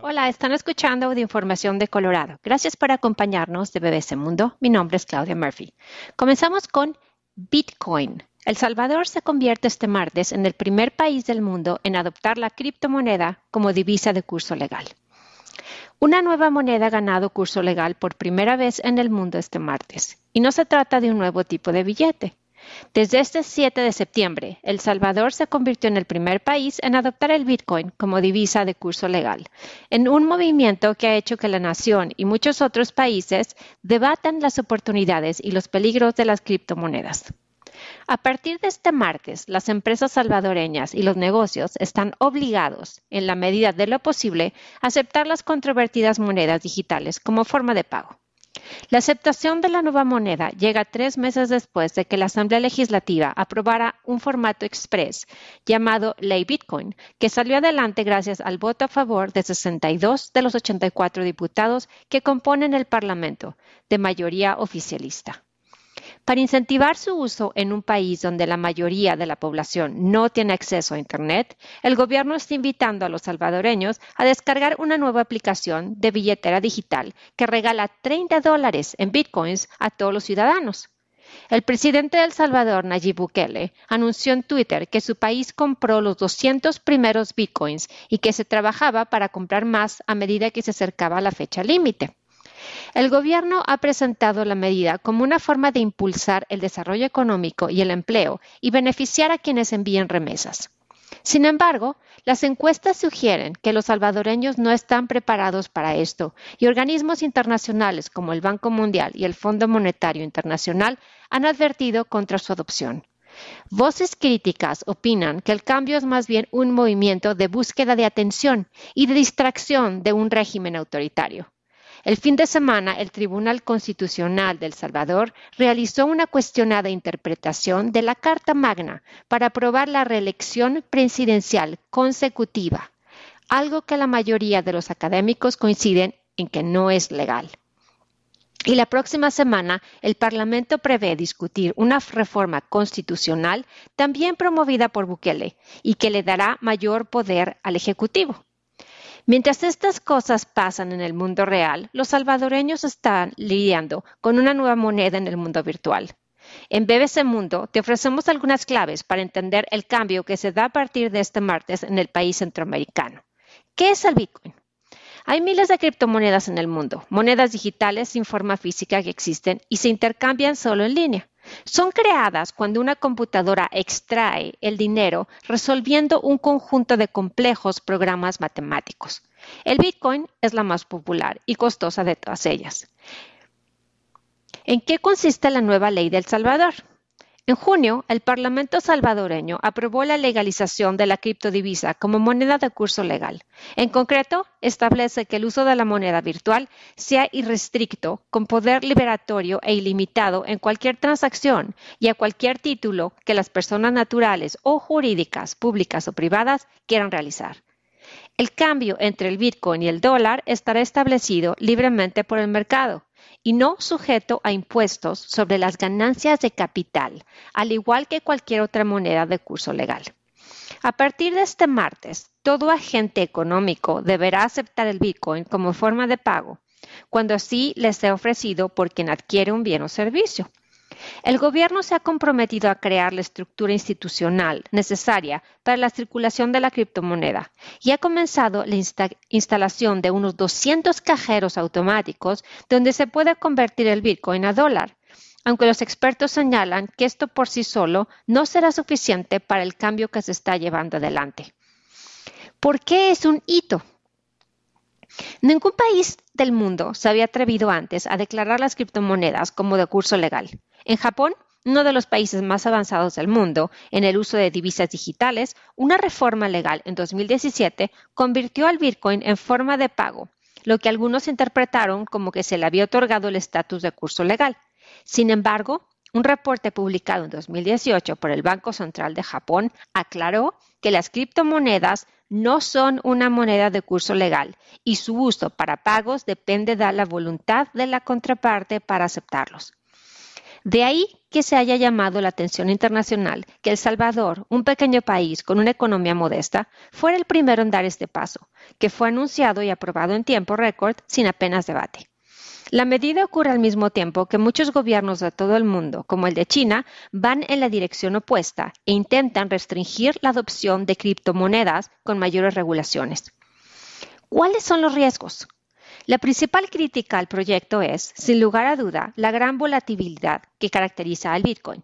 Hola, están escuchando de Información de Colorado. Gracias por acompañarnos de BBC Mundo. Mi nombre es Claudia Murphy. Comenzamos con Bitcoin. El Salvador se convierte este martes en el primer país del mundo en adoptar la criptomoneda como divisa de curso legal. Una nueva moneda ha ganado curso legal por primera vez en el mundo este martes, y no se trata de un nuevo tipo de billete. Desde este 7 de septiembre, El Salvador se convirtió en el primer país en adoptar el Bitcoin como divisa de curso legal, en un movimiento que ha hecho que la nación y muchos otros países debatan las oportunidades y los peligros de las criptomonedas. A partir de este martes, las empresas salvadoreñas y los negocios están obligados, en la medida de lo posible, a aceptar las controvertidas monedas digitales como forma de pago. La aceptación de la nueva moneda llega tres meses después de que la Asamblea Legislativa aprobara un formato express llamado Ley Bitcoin, que salió adelante gracias al voto a favor de 62 de los 84 diputados que componen el Parlamento, de mayoría oficialista. Para incentivar su uso en un país donde la mayoría de la población no tiene acceso a Internet, el gobierno está invitando a los salvadoreños a descargar una nueva aplicación de billetera digital que regala 30 dólares en bitcoins a todos los ciudadanos. El presidente de El Salvador, Nayib Bukele, anunció en Twitter que su país compró los 200 primeros bitcoins y que se trabajaba para comprar más a medida que se acercaba la fecha límite. El Gobierno ha presentado la medida como una forma de impulsar el desarrollo económico y el empleo y beneficiar a quienes envíen remesas. Sin embargo, las encuestas sugieren que los salvadoreños no están preparados para esto y organismos internacionales como el Banco Mundial y el Fondo Monetario Internacional han advertido contra su adopción. Voces críticas opinan que el cambio es más bien un movimiento de búsqueda de atención y de distracción de un régimen autoritario. El fin de semana, el Tribunal Constitucional de El Salvador realizó una cuestionada interpretación de la Carta Magna para aprobar la reelección presidencial consecutiva, algo que la mayoría de los académicos coinciden en que no es legal. Y la próxima semana el Parlamento prevé discutir una reforma constitucional también promovida por Bukele y que le dará mayor poder al Ejecutivo. Mientras estas cosas pasan en el mundo real, los salvadoreños están lidiando con una nueva moneda en el mundo virtual. En BBC Mundo te ofrecemos algunas claves para entender el cambio que se da a partir de este martes en el país centroamericano. ¿Qué es el Bitcoin? Hay miles de criptomonedas en el mundo, monedas digitales sin forma física que existen y se intercambian solo en línea. Son creadas cuando una computadora extrae el dinero resolviendo un conjunto de complejos programas matemáticos. El Bitcoin es la más popular y costosa de todas ellas. ¿En qué consiste la nueva ley de El Salvador? En junio, el Parlamento salvadoreño aprobó la legalización de la criptodivisa como moneda de curso legal. En concreto, establece que el uso de la moneda virtual sea irrestricto, con poder liberatorio e ilimitado en cualquier transacción y a cualquier título que las personas naturales o jurídicas, públicas o privadas quieran realizar. El cambio entre el Bitcoin y el dólar estará establecido libremente por el mercado y no sujeto a impuestos sobre las ganancias de capital, al igual que cualquier otra moneda de curso legal. A partir de este martes, todo agente económico deberá aceptar el Bitcoin como forma de pago, cuando así les sea ofrecido por quien adquiere un bien o servicio. El gobierno se ha comprometido a crear la estructura institucional necesaria para la circulación de la criptomoneda y ha comenzado la instalación de unos 200 cajeros automáticos donde se puede convertir el Bitcoin a dólar, aunque los expertos señalan que esto por sí solo no será suficiente para el cambio que se está llevando adelante. ¿Por qué es un hito? Ningún país del mundo se había atrevido antes a declarar las criptomonedas como de curso legal. En Japón, uno de los países más avanzados del mundo en el uso de divisas digitales, una reforma legal en 2017 convirtió al Bitcoin en forma de pago, lo que algunos interpretaron como que se le había otorgado el estatus de curso legal. Sin embargo, un reporte publicado en 2018 por el Banco Central de Japón aclaró que las criptomonedas no son una moneda de curso legal y su uso para pagos depende de la voluntad de la contraparte para aceptarlos. De ahí que se haya llamado la atención internacional que El Salvador, un pequeño país con una economía modesta, fuera el primero en dar este paso, que fue anunciado y aprobado en tiempo récord sin apenas debate. La medida ocurre al mismo tiempo que muchos gobiernos de todo el mundo, como el de China, van en la dirección opuesta e intentan restringir la adopción de criptomonedas con mayores regulaciones. ¿Cuáles son los riesgos? La principal crítica al proyecto es, sin lugar a duda, la gran volatilidad que caracteriza al Bitcoin.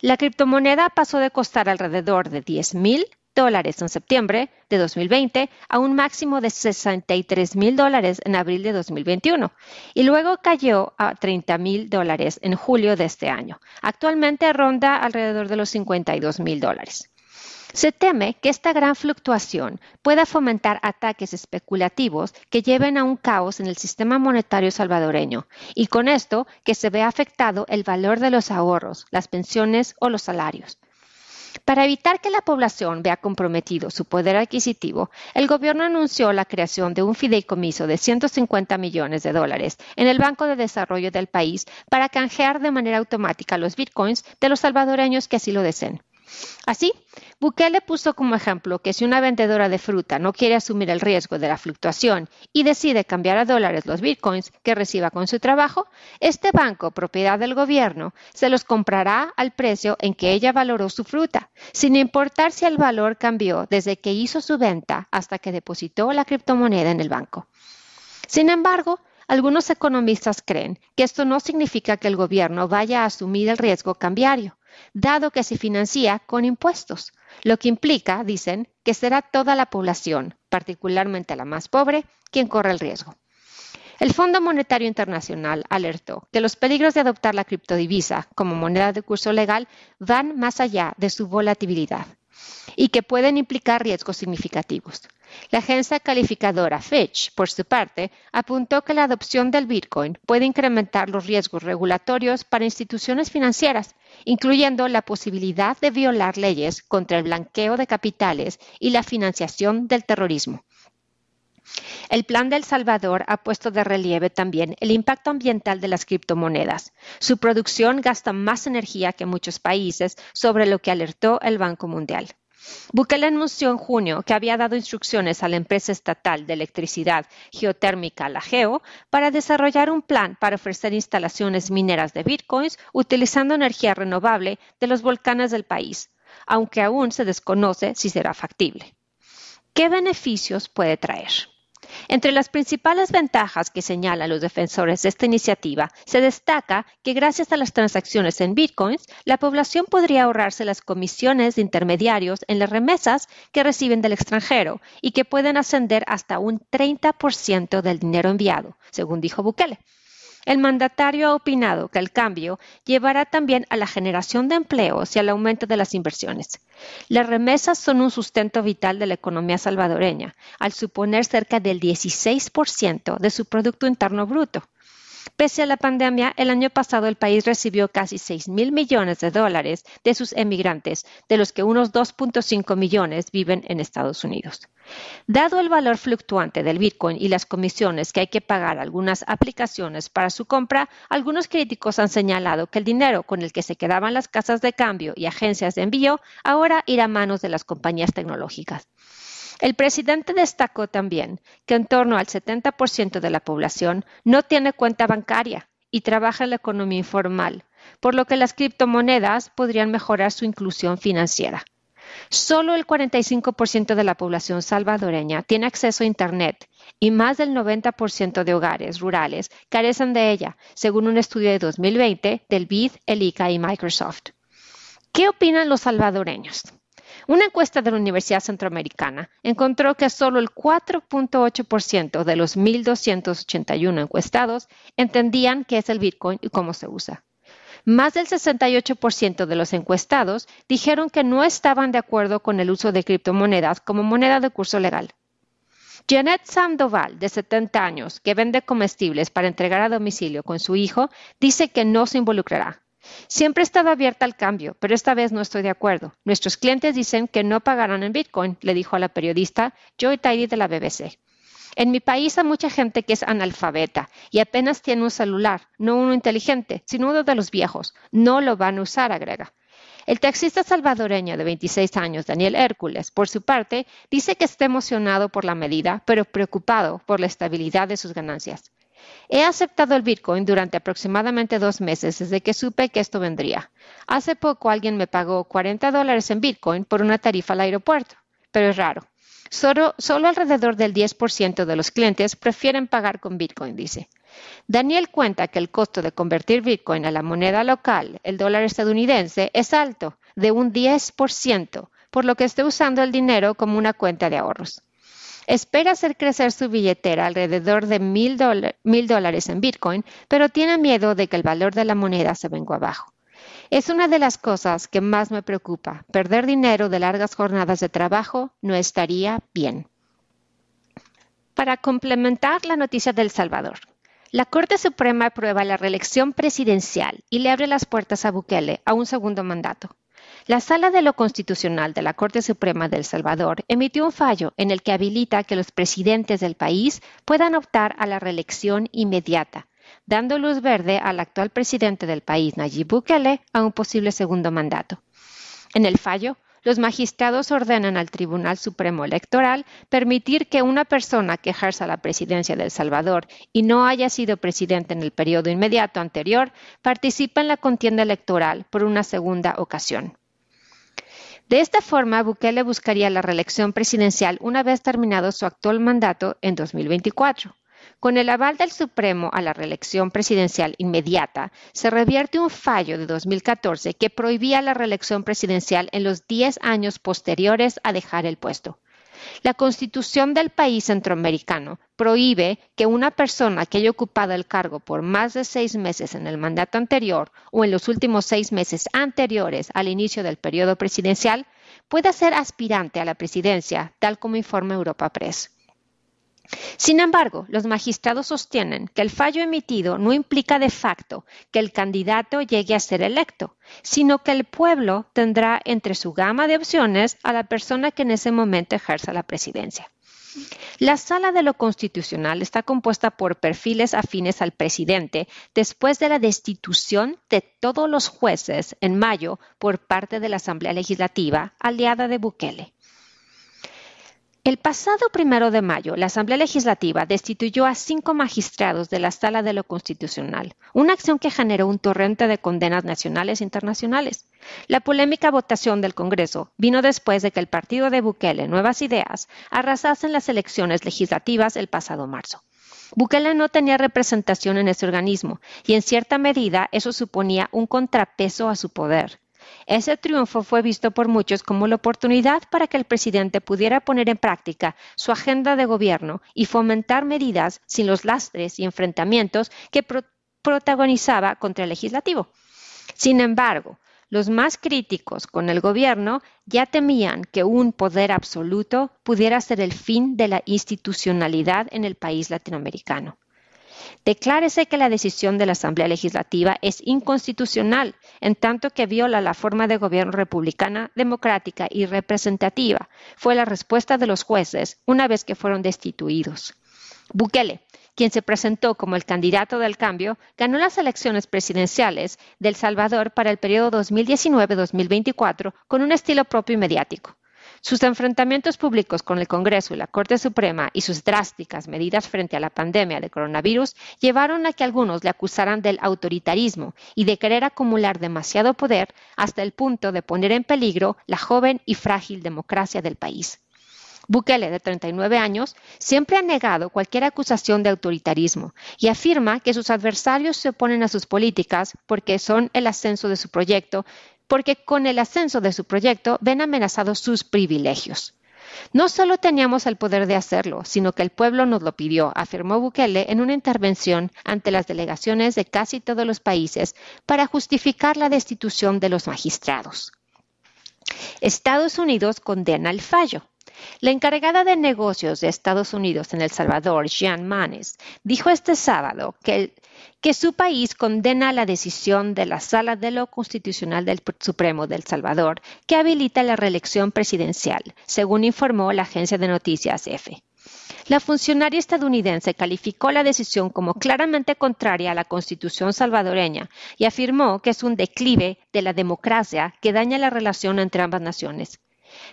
La criptomoneda pasó de costar alrededor de 10 mil dólares en septiembre de 2020 a un máximo de 63 mil dólares en abril de 2021 y luego cayó a 30 mil dólares en julio de este año. Actualmente ronda alrededor de los 52 mil dólares. Se teme que esta gran fluctuación pueda fomentar ataques especulativos que lleven a un caos en el sistema monetario salvadoreño y con esto que se vea afectado el valor de los ahorros, las pensiones o los salarios. Para evitar que la población vea comprometido su poder adquisitivo, el gobierno anunció la creación de un fideicomiso de 150 millones de dólares en el Banco de Desarrollo del país para canjear de manera automática los bitcoins de los salvadoreños que así lo deseen. Así, Bukele puso como ejemplo que si una vendedora de fruta no quiere asumir el riesgo de la fluctuación y decide cambiar a dólares los bitcoins que reciba con su trabajo, este banco, propiedad del gobierno, se los comprará al precio en que ella valoró su fruta, sin importar si el valor cambió desde que hizo su venta hasta que depositó la criptomoneda en el banco. Sin embargo, algunos economistas creen que esto no significa que el gobierno vaya a asumir el riesgo cambiario dado que se financia con impuestos, lo que implica, dicen, que será toda la población, particularmente la más pobre, quien corre el riesgo. El Fondo Monetario Internacional alertó que los peligros de adoptar la criptodivisa como moneda de curso legal van más allá de su volatilidad y que pueden implicar riesgos significativos. La agencia calificadora Fitch, por su parte, apuntó que la adopción del Bitcoin puede incrementar los riesgos regulatorios para instituciones financieras, incluyendo la posibilidad de violar leyes contra el blanqueo de capitales y la financiación del terrorismo. El Plan de El Salvador ha puesto de relieve también el impacto ambiental de las criptomonedas. Su producción gasta más energía que muchos países, sobre lo que alertó el Banco Mundial. Bukele anunció en junio que había dado instrucciones a la empresa estatal de electricidad geotérmica, la GEO, para desarrollar un plan para ofrecer instalaciones mineras de bitcoins utilizando energía renovable de los volcanes del país, aunque aún se desconoce si será factible. ¿Qué beneficios puede traer? Entre las principales ventajas que señalan los defensores de esta iniciativa, se destaca que gracias a las transacciones en bitcoins, la población podría ahorrarse las comisiones de intermediarios en las remesas que reciben del extranjero y que pueden ascender hasta un 30% del dinero enviado, según dijo Bukele. El mandatario ha opinado que el cambio llevará también a la generación de empleos y al aumento de las inversiones. Las remesas son un sustento vital de la economía salvadoreña, al suponer cerca del 16% de su Producto Interno Bruto. Pese a la pandemia, el año pasado el país recibió casi 6 mil millones de dólares de sus emigrantes, de los que unos 2.5 millones viven en Estados Unidos. Dado el valor fluctuante del Bitcoin y las comisiones que hay que pagar a algunas aplicaciones para su compra, algunos críticos han señalado que el dinero con el que se quedaban las casas de cambio y agencias de envío ahora irá a manos de las compañías tecnológicas. El presidente destacó también que en torno al 70% de la población no tiene cuenta bancaria y trabaja en la economía informal, por lo que las criptomonedas podrían mejorar su inclusión financiera. Solo el 45% de la población salvadoreña tiene acceso a Internet y más del 90% de hogares rurales carecen de ella, según un estudio de 2020 del BID, el ICA y Microsoft. ¿Qué opinan los salvadoreños? Una encuesta de la Universidad Centroamericana encontró que solo el 4.8% de los 1.281 encuestados entendían qué es el Bitcoin y cómo se usa. Más del 68% de los encuestados dijeron que no estaban de acuerdo con el uso de criptomonedas como moneda de curso legal. Janet Sandoval, de 70 años, que vende comestibles para entregar a domicilio con su hijo, dice que no se involucrará. Siempre he estado abierta al cambio, pero esta vez no estoy de acuerdo. Nuestros clientes dicen que no pagarán en Bitcoin, le dijo a la periodista Joy Tidy de la BBC. En mi país hay mucha gente que es analfabeta y apenas tiene un celular, no uno inteligente, sino uno de los viejos. No lo van a usar, agrega. El taxista salvadoreño de 26 años, Daniel Hércules, por su parte, dice que está emocionado por la medida, pero preocupado por la estabilidad de sus ganancias. He aceptado el Bitcoin durante aproximadamente dos meses desde que supe que esto vendría. Hace poco alguien me pagó 40 dólares en Bitcoin por una tarifa al aeropuerto, pero es raro. Solo, alrededor del 10% de los clientes prefieren pagar con Bitcoin, dice. Daniel cuenta que el costo de convertir Bitcoin a la moneda local, el dólar estadounidense, es alto, de un 10%, por lo que está usando el dinero como una cuenta de ahorros. Espera hacer crecer su billetera alrededor de mil dólares en Bitcoin, pero tiene miedo de que el valor de la moneda se venga abajo. Es una de las cosas que más me preocupa. Perder dinero de largas jornadas de trabajo no estaría bien. Para complementar la noticia del Salvador, la Corte Suprema aprueba la reelección presidencial y le abre las puertas a Bukele a un segundo mandato. La Sala de lo Constitucional de la Corte Suprema de El Salvador emitió un fallo en el que habilita que los presidentes del país puedan optar a la reelección inmediata dando luz verde al actual presidente del país, Nayib Bukele, a un posible segundo mandato. En el fallo, los magistrados ordenan al Tribunal Supremo Electoral permitir que una persona que ejerza la presidencia de El Salvador y no haya sido presidente en el periodo inmediato anterior participe en la contienda electoral por una segunda ocasión. De esta forma, Bukele buscaría la reelección presidencial una vez terminado su actual mandato en 2024. Con el aval del Supremo a la reelección presidencial inmediata, se revierte un fallo de 2014 que prohibía la reelección presidencial en los 10 años posteriores a dejar el puesto. La constitución del país centroamericano prohíbe que una persona que haya ocupado el cargo por más de seis meses en el mandato anterior o en los últimos seis meses anteriores al inicio del periodo presidencial pueda ser aspirante a la presidencia, tal como informa Europa Press. Sin embargo, los magistrados sostienen que el fallo emitido no implica de facto que el candidato llegue a ser electo, sino que el pueblo tendrá entre su gama de opciones a la persona que en ese momento ejerza la presidencia. La sala de lo constitucional está compuesta por perfiles afines al presidente después de la destitución de todos los jueces en mayo por parte de la Asamblea Legislativa aliada de Bukele. El pasado primero de mayo, la Asamblea Legislativa destituyó a cinco magistrados de la Sala de lo Constitucional, una acción que generó un torrente de condenas nacionales e internacionales. La polémica votación del Congreso vino después de que el partido de Bukele, Nuevas Ideas, arrasase en las elecciones legislativas el pasado marzo. Bukele no tenía representación en ese organismo y en cierta medida eso suponía un contrapeso a su poder. Ese triunfo fue visto por muchos como la oportunidad para que el presidente pudiera poner en práctica su agenda de gobierno y fomentar medidas sin los lastres y enfrentamientos que protagonizaba contra el legislativo. Sin embargo, los más críticos con el gobierno ya temían que un poder absoluto pudiera ser el fin de la institucionalidad en el país latinoamericano. Declárese que la decisión de la Asamblea Legislativa es inconstitucional, en tanto que viola la forma de gobierno republicana, democrática y representativa. Fue la respuesta de los jueces una vez que fueron destituidos. Bukele, quien se presentó como el candidato del cambio, ganó las elecciones presidenciales de El Salvador para el periodo 2019-2024 con un estilo propio y mediático. Sus enfrentamientos públicos con el Congreso y la Corte Suprema y sus drásticas medidas frente a la pandemia de coronavirus llevaron a que algunos le acusaran del autoritarismo y de querer acumular demasiado poder hasta el punto de poner en peligro la joven y frágil democracia del país. Bukele, de 39 años, siempre ha negado cualquier acusación de autoritarismo y afirma que sus adversarios se oponen a sus políticas porque son el ascenso de su proyecto porque con el ascenso de su proyecto ven amenazados sus privilegios. No solo teníamos el poder de hacerlo, sino que el pueblo nos lo pidió, afirmó Bukele en una intervención ante las delegaciones de casi todos los países para justificar la destitución de los magistrados. Estados Unidos condena el fallo. La encargada de negocios de Estados Unidos en El Salvador, Jean Manes, dijo este sábado que, su país condena la decisión de la Sala de lo Constitucional del Supremo de El Salvador que habilita la reelección presidencial, según informó la agencia de noticias EFE. La funcionaria estadounidense calificó la decisión como claramente contraria a la constitución salvadoreña y afirmó que es un declive de la democracia que daña la relación entre ambas naciones.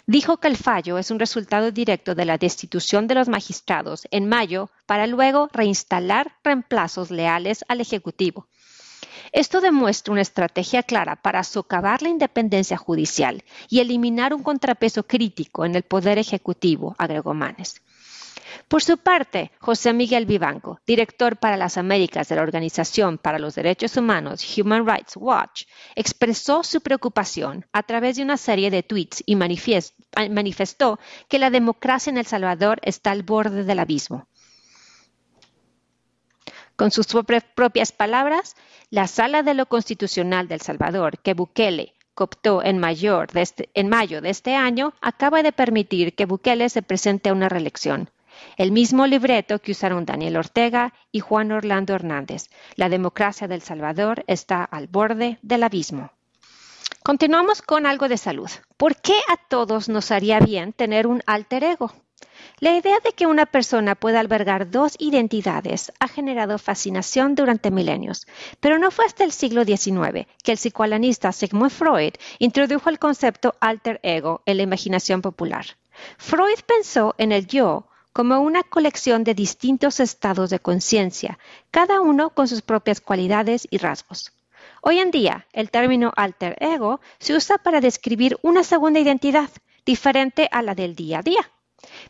Dijo que el fallo es un resultado directo de la destitución de los magistrados en mayo para luego reinstalar reemplazos leales al Ejecutivo. Esto demuestra una estrategia clara para socavar la independencia judicial y eliminar un contrapeso crítico en el poder ejecutivo, agregó Manes. Por su parte, José Miguel Vivanco, director para las Américas de la Organización para los Derechos Humanos Human Rights Watch, expresó su preocupación a través de una serie de tweets y manifestó que la democracia en El Salvador está al borde del abismo. Con sus propias palabras, la Sala de lo Constitucional de El Salvador, que Bukele cooptó este, en mayo de este año, acaba de permitir que Bukele se presente a una reelección. El mismo libreto que usaron Daniel Ortega y Juan Orlando Hernández. La democracia del Salvador está al borde del abismo. Continuamos con algo de salud. ¿Por qué a todos nos haría bien tener un alter ego? La idea de que una persona pueda albergar dos identidades ha generado fascinación durante milenios, pero no fue hasta el siglo XIX que el psicoanalista Sigmund Freud introdujo el concepto alter ego en la imaginación popular. Freud pensó en el yo como una colección de distintos estados de conciencia, cada uno con sus propias cualidades y rasgos. Hoy en día, el término alter ego se usa para describir una segunda identidad, diferente a la del día a día.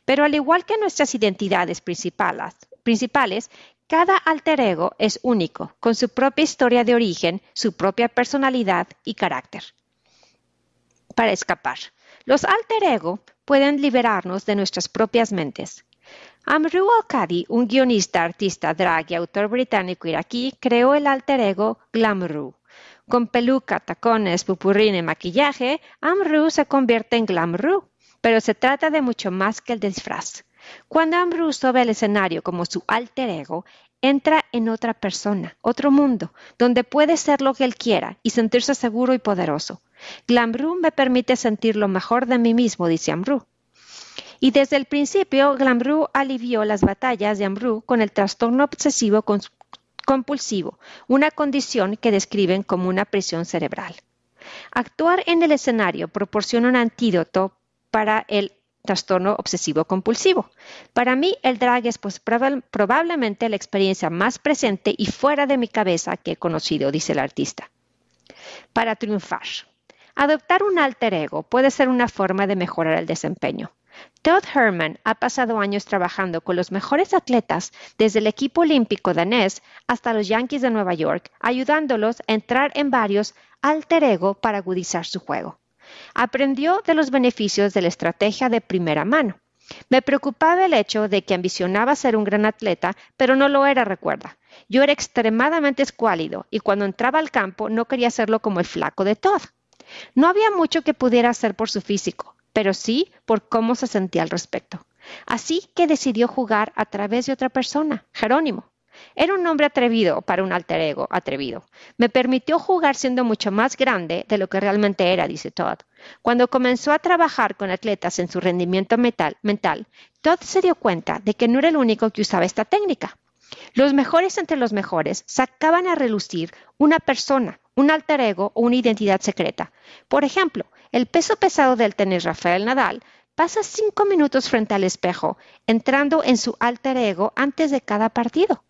Pero al igual que nuestras identidades principales, principales, cada alter ego es único, con su propia historia de origen, su propia personalidad y carácter. Para escapar, los alter ego pueden liberarnos de nuestras propias mentes. Amru al-Qadi, un guionista, artista, drag y autor británico iraquí, creó el alter ego Glamru. Con peluca, tacones, pupurrín y maquillaje, Amru se convierte en Glamru, pero se trata de mucho más que el disfraz. Cuando Amru sube al escenario como su alter ego, entra en otra persona, otro mundo, donde puede ser lo que él quiera y sentirse seguro y poderoso. Glamru me permite sentir lo mejor de mí mismo, dice Amru. Y desde el principio, Glamru alivió las batallas de Amru con el trastorno obsesivo compulsivo, una condición que describen como una prisión cerebral. Actuar en el escenario proporciona un antídoto para el trastorno obsesivo compulsivo. Para mí, el drag es pues, probablemente la experiencia más presente y fuera de mi cabeza que he conocido, dice el artista. Para triunfar. Adoptar un alter ego puede ser una forma de mejorar el desempeño. Todd Herman ha pasado años trabajando con los mejores atletas, desde el equipo olímpico danés hasta los Yankees de Nueva York, ayudándolos a entrar en varios alter ego para agudizar su juego. Aprendió de los beneficios de la estrategia de primera mano. Me preocupaba el hecho de que ambicionaba ser un gran atleta, pero no lo era, recuerda. Yo era extremadamente escuálido y cuando entraba al campo no quería hacerlo como el flaco de Todd. No había mucho que pudiera hacer por su físico, pero sí por cómo se sentía al respecto. Así que decidió jugar a través de otra persona, Jerónimo. Era un hombre atrevido para un alter ego atrevido. Me permitió jugar siendo mucho más grande de lo que realmente era, dice Todd. Cuando comenzó a trabajar con atletas en su rendimiento mental, Todd se dio cuenta de que no era el único que usaba esta técnica. Los mejores entre los mejores sacaban a relucir una persona, un alter ego o una identidad secreta. Por ejemplo, el peso pesado del tenis Rafael Nadal pasa cinco minutos frente al espejo, entrando en su alter ego antes de cada partido.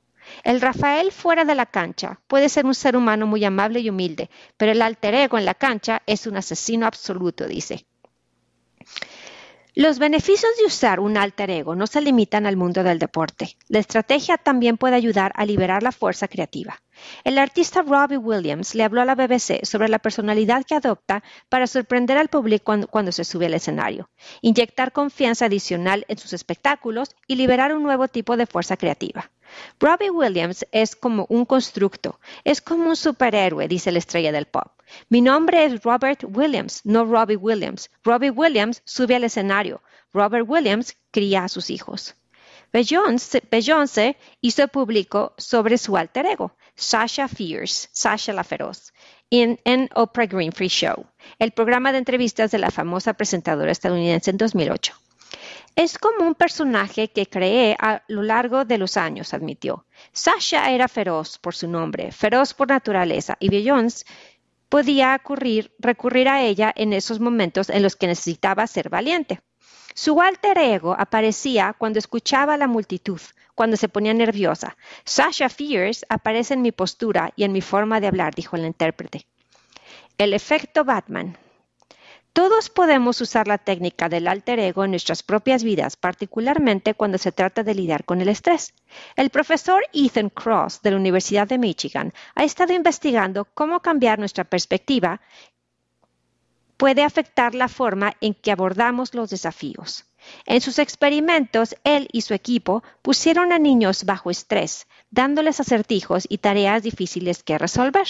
El Rafael fuera de la cancha puede ser un ser humano muy amable y humilde, pero el alter ego en la cancha es un asesino absoluto, dice. Los beneficios de usar un alter ego no se limitan al mundo del deporte. La estrategia también puede ayudar a liberar la fuerza creativa. El artista Robbie Williams le habló a la BBC sobre la personalidad que adopta para sorprender al público cuando, se sube al escenario, inyectar confianza adicional en sus espectáculos y liberar un nuevo tipo de fuerza creativa. Robbie Williams es como un constructo, es como un superhéroe, dice la estrella del pop. Mi nombre es Robert Williams, no Robbie Williams. Robbie Williams sube al escenario. Robert Williams cría a sus hijos. Beyoncé hizo público sobre su alter ego, Sasha Fierce, Sasha la Feroz, en, Oprah Winfrey Show, el programa de entrevistas de la famosa presentadora estadounidense en 2008. Es como un personaje que creé a lo largo de los años, admitió. Sasha era feroz por su nombre, feroz por naturaleza, y Beyoncé podía recurrir a ella en esos momentos en los que necesitaba ser valiente. Su alter ego aparecía cuando escuchaba a la multitud, cuando se ponía nerviosa. Sasha Fierce aparece en mi postura y en mi forma de hablar, dijo el intérprete. El efecto Batman. Todos podemos usar la técnica del alter ego en nuestras propias vidas, particularmente cuando se trata de lidiar con el estrés. El profesor Ethan Cross de la Universidad de Michigan ha estado investigando cómo cambiar nuestra perspectiva puede afectar la forma en que abordamos los desafíos. En sus experimentos, él y su equipo pusieron a niños bajo estrés, dándoles acertijos y tareas difíciles que resolver.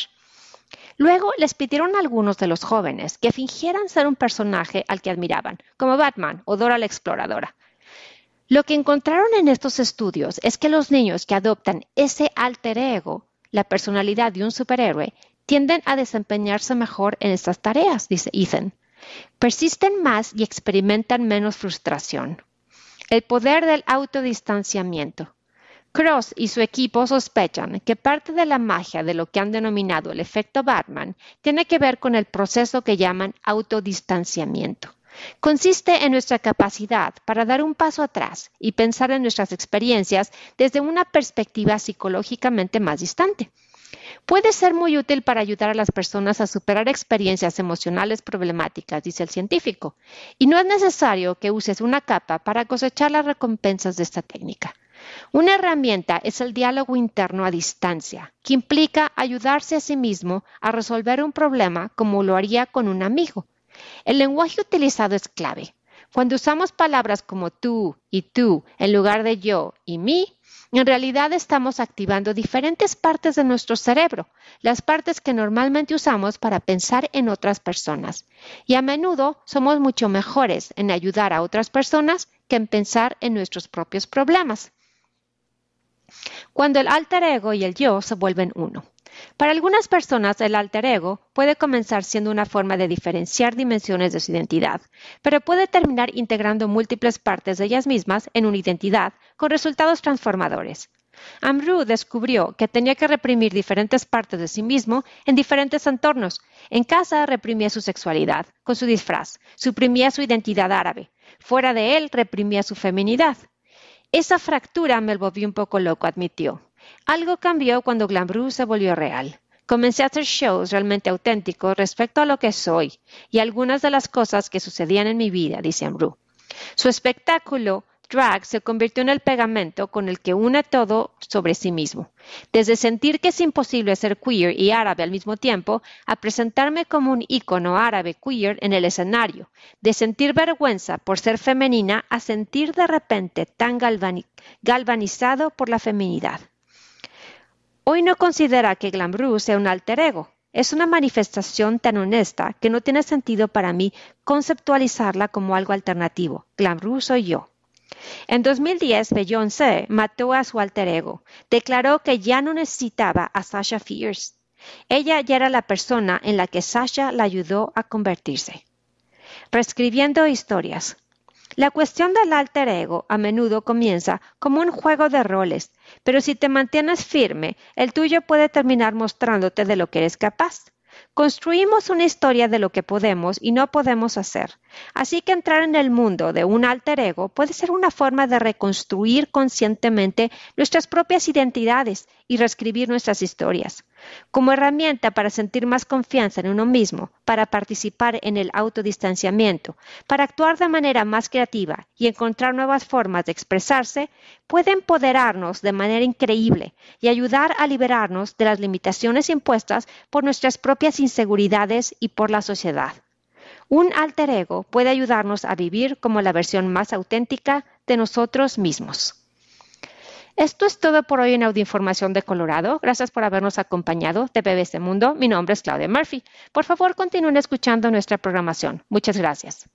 Luego les pidieron a algunos de los jóvenes que fingieran ser un personaje al que admiraban, como Batman o Dora la Exploradora. Lo que encontraron en estos estudios es que los niños que adoptan ese alter ego, la personalidad de un superhéroe, tienden a desempeñarse mejor en estas tareas, dice Ethan. Persisten más y experimentan menos frustración. El poder del autodistanciamiento. Cross y su equipo sospechan que parte de la magia de lo que han denominado el efecto Batman tiene que ver con el proceso que llaman autodistanciamiento. Consiste en nuestra capacidad para dar un paso atrás y pensar en nuestras experiencias desde una perspectiva psicológicamente más distante. Puede ser muy útil para ayudar a las personas a superar experiencias emocionales problemáticas, dice el científico, y no es necesario que uses una capa para cosechar las recompensas de esta técnica. Una herramienta es el diálogo interno a distancia, que implica ayudarse a sí mismo a resolver un problema como lo haría con un amigo. El lenguaje utilizado es clave. Cuando usamos palabras como tú y tú en lugar de yo y mí, en realidad estamos activando diferentes partes de nuestro cerebro, las partes que normalmente usamos para pensar en otras personas. Y a menudo somos mucho mejores en ayudar a otras personas que en pensar en nuestros propios problemas cuando el alter ego y el yo se vuelven uno. Para algunas personas el alter ego puede comenzar siendo una forma de diferenciar dimensiones de su identidad, pero puede terminar integrando múltiples partes de ellas mismas en una identidad con resultados transformadores. Amru descubrió que tenía que reprimir diferentes partes de sí mismo en diferentes entornos. En casa reprimía su sexualidad, con su disfraz, suprimía su identidad árabe. Fuera de él reprimía su feminidad. Esa fractura me volvió un poco loco, admitió. Algo cambió cuando Glambrú se volvió real. Comencé a hacer shows realmente auténticos respecto a lo que soy y algunas de las cosas que sucedían en mi vida, dice Amru. Su espectáculo drag se convirtió en el pegamento con el que une todo sobre sí mismo. Desde sentir que es imposible ser queer y árabe al mismo tiempo, a presentarme como un ícono árabe queer en el escenario, de sentir vergüenza por ser femenina a sentir de repente tan galvanizado por la feminidad. Hoy no considera que Glambrú sea un alter ego. Es una manifestación tan honesta que no tiene sentido para mí conceptualizarla como algo alternativo. Glambrú soy yo. En 2010, Beyoncé mató a su alter ego. Declaró que ya no necesitaba a Sasha Fierce. Ella ya era la persona en la que Sasha la ayudó a convertirse. Reescribiendo historias. La cuestión del alter ego a menudo comienza como un juego de roles, pero si te mantienes firme, el tuyo puede terminar mostrándote de lo que eres capaz. Construimos una historia de lo que podemos y no podemos hacer. Así que entrar en el mundo de un alter ego puede ser una forma de reconstruir conscientemente nuestras propias identidades y reescribir nuestras historias como herramienta para sentir más confianza en uno mismo, para participar en el autodistanciamiento, para actuar de manera más creativa y encontrar nuevas formas de expresarse, puede empoderarnos de manera increíble y ayudar a liberarnos de las limitaciones impuestas por nuestras propias inseguridades y por la sociedad. Un alter ego puede ayudarnos a vivir como la versión más auténtica de nosotros mismos. Esto es todo por hoy en Audioinformación de Colorado. Gracias por habernos acompañado de BBC Mundo. Mi nombre es Claudia Murphy. Por favor, continúen escuchando nuestra programación. Muchas gracias.